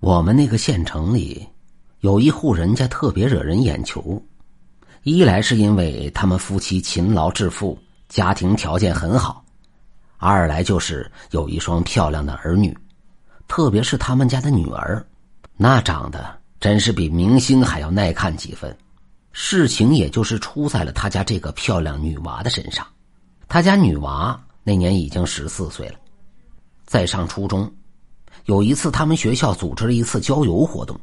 我们那个县城里，有一户人家特别惹人眼球。一来是因为他们夫妻勤劳致富，家庭条件很好；二来就是有一双漂亮的儿女，特别是他们家的女儿，那长得真是比明星还要耐看几分。事情也就是出在了他家这个漂亮女娃的身上。他家女娃那年已经十四岁了，在上初中。有一次，他们学校组织了一次郊游活动，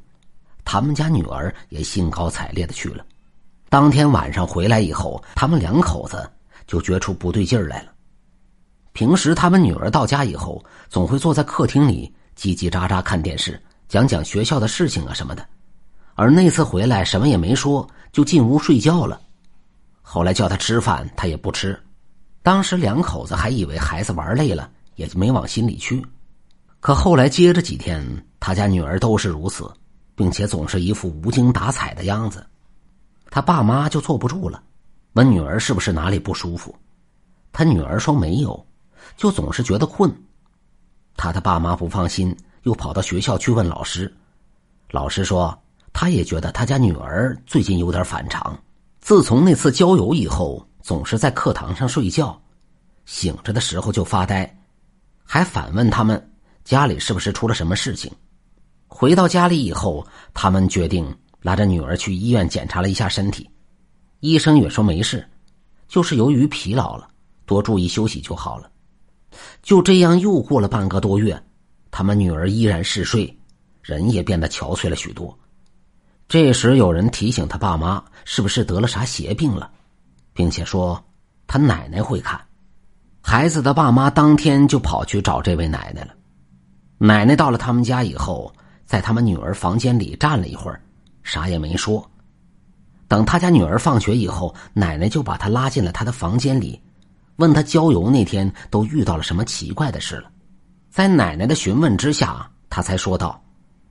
他们家女儿也兴高采烈的去了。当天晚上回来以后，他们两口子就觉出不对劲儿来了。平时他们女儿到家以后，总会坐在客厅里叽叽喳喳看电视，讲讲学校的事情啊什么的，而那次回来什么也没说，就进屋睡觉了。后来叫他吃饭，他也不吃。当时两口子还以为孩子玩累了，也就没往心里去。可后来接着几天，他家女儿都是如此，并且总是一副无精打采的样子，他爸妈就坐不住了，问女儿是不是哪里不舒服。他女儿说没有，就总是觉得困。他的爸妈不放心，又跑到学校去问老师。老师说，他也觉得他家女儿最近有点反常，自从那次郊游以后，总是在课堂上睡觉，醒着的时候就发呆，还反问他们。家里是不是出了什么事情？回到家里以后，他们决定拉着女儿去医院检查了一下身体，医生也说没事，就是由于疲劳了，多注意休息就好了。就这样又过了半个多月，他们女儿依然嗜睡，人也变得憔悴了许多。这时有人提醒他爸妈，是不是得了啥邪病了，并且说他奶奶会看。孩子的爸妈当天就跑去找这位奶奶了。奶奶到了他们家以后，在他们女儿房间里站了一会儿，啥也没说。等他家女儿放学以后，奶奶就把她拉进了他的房间里，问他郊游那天都遇到了什么奇怪的事了。在奶奶的询问之下，他才说道：“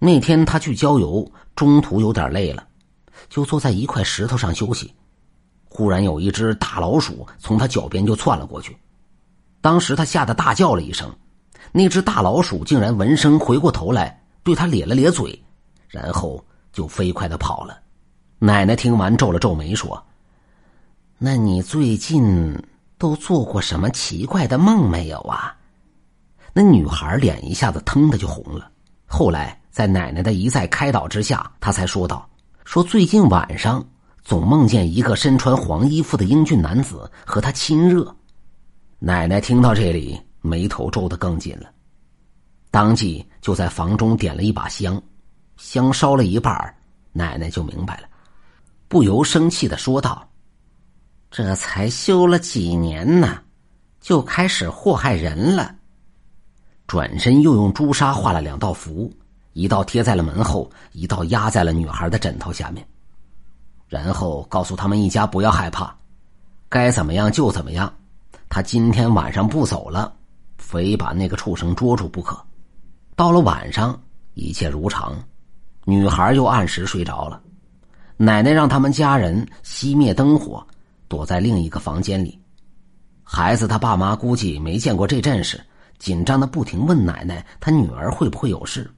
那天他去郊游，中途有点累了，就坐在一块石头上休息。忽然有一只大老鼠从他脚边就窜了过去，当时他吓得大叫了一声。”那只大老鼠竟然闻声回过头来，对他咧了咧嘴，然后就飞快的跑了。奶奶听完皱了皱眉说：“那你最近都做过什么奇怪的梦没有啊？”那女孩脸一下子腾的就红了。后来在奶奶的一再开导之下，她才说道：“说最近晚上总梦见一个身穿黄衣服的英俊男子和她亲热。”奶奶听到这里。眉头皱得更紧了，当即就在房中点了一把香，香烧了一半，奶奶就明白了，不由生气的说道：“这才修了几年呢，就开始祸害人了。”转身又用朱砂画了两道符，一道贴在了门后，一道压在了女孩的枕头下面，然后告诉他们一家不要害怕，该怎么样就怎么样，他今天晚上不走了。非把那个畜生捉住不可。到了晚上，一切如常，女孩又按时睡着了。奶奶让他们家人熄灭灯火，躲在另一个房间里。孩子他爸妈估计没见过这阵势，紧张的不停问奶奶：“他女儿会不会有事？”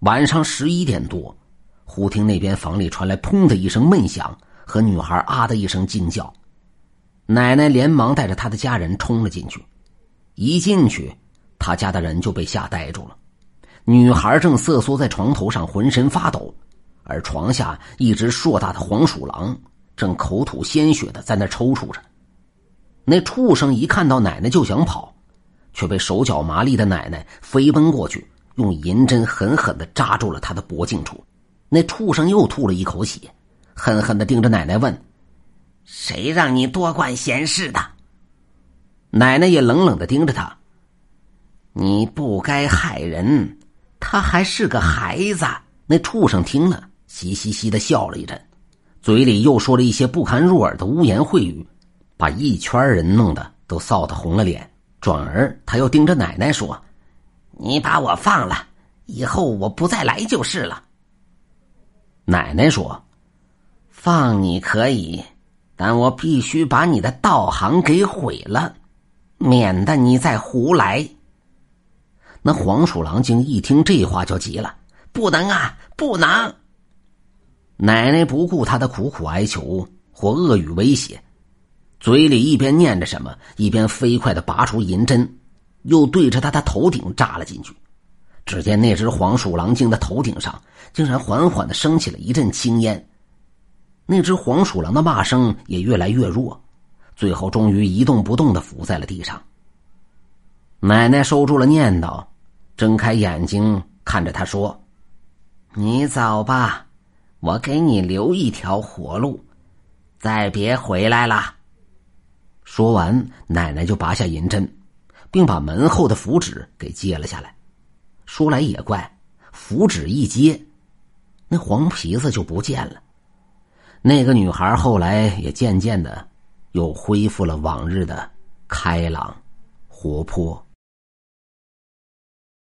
晚上十一点多，忽听那边房里传来“砰”的一声闷响和女孩“啊”的一声惊叫。奶奶连忙带着他的家人冲了进去。一进去，他家的人就被吓呆住了。女孩正瑟缩在床头上，浑身发抖，而床下一只硕大的黄鼠狼正口吐鲜血的在那抽搐着。那畜生一看到奶奶就想跑，却被手脚麻利的奶奶飞奔过去，用银针狠狠的扎住了他的脖颈处。那畜生又吐了一口血，狠狠的盯着奶奶问：“谁让你多管闲事的？”奶奶也冷冷的盯着他。你不该害人，他还是个孩子。那畜生听了，嘻嘻嘻的笑了一阵，嘴里又说了一些不堪入耳的污言秽语，把一圈人弄得都臊得红了脸。转而他又盯着奶奶说：“你把我放了，以后我不再来就是了。”奶奶说：“放你可以，但我必须把你的道行给毁了。”免得你再胡来。那黄鼠狼精一听这话就急了，不能啊，不能！奶奶不顾他的苦苦哀求或恶语威胁，嘴里一边念着什么，一边飞快的拔出银针，又对着他的头顶扎了进去。只见那只黄鼠狼精的头顶上竟然缓缓的升起了一阵青烟，那只黄鼠狼的骂声也越来越弱，最后终于一动不动的伏在了地上。奶奶收住了念叨，睁开眼睛看着他说：“你走吧。”我给你留一条活路，再别回来了。说完，奶奶就拔下银针，并把门后的符纸给揭了下来。说来也怪，符纸一揭，那黄皮子就不见了。那个女孩后来也渐渐的，又恢复了往日的开朗、活泼。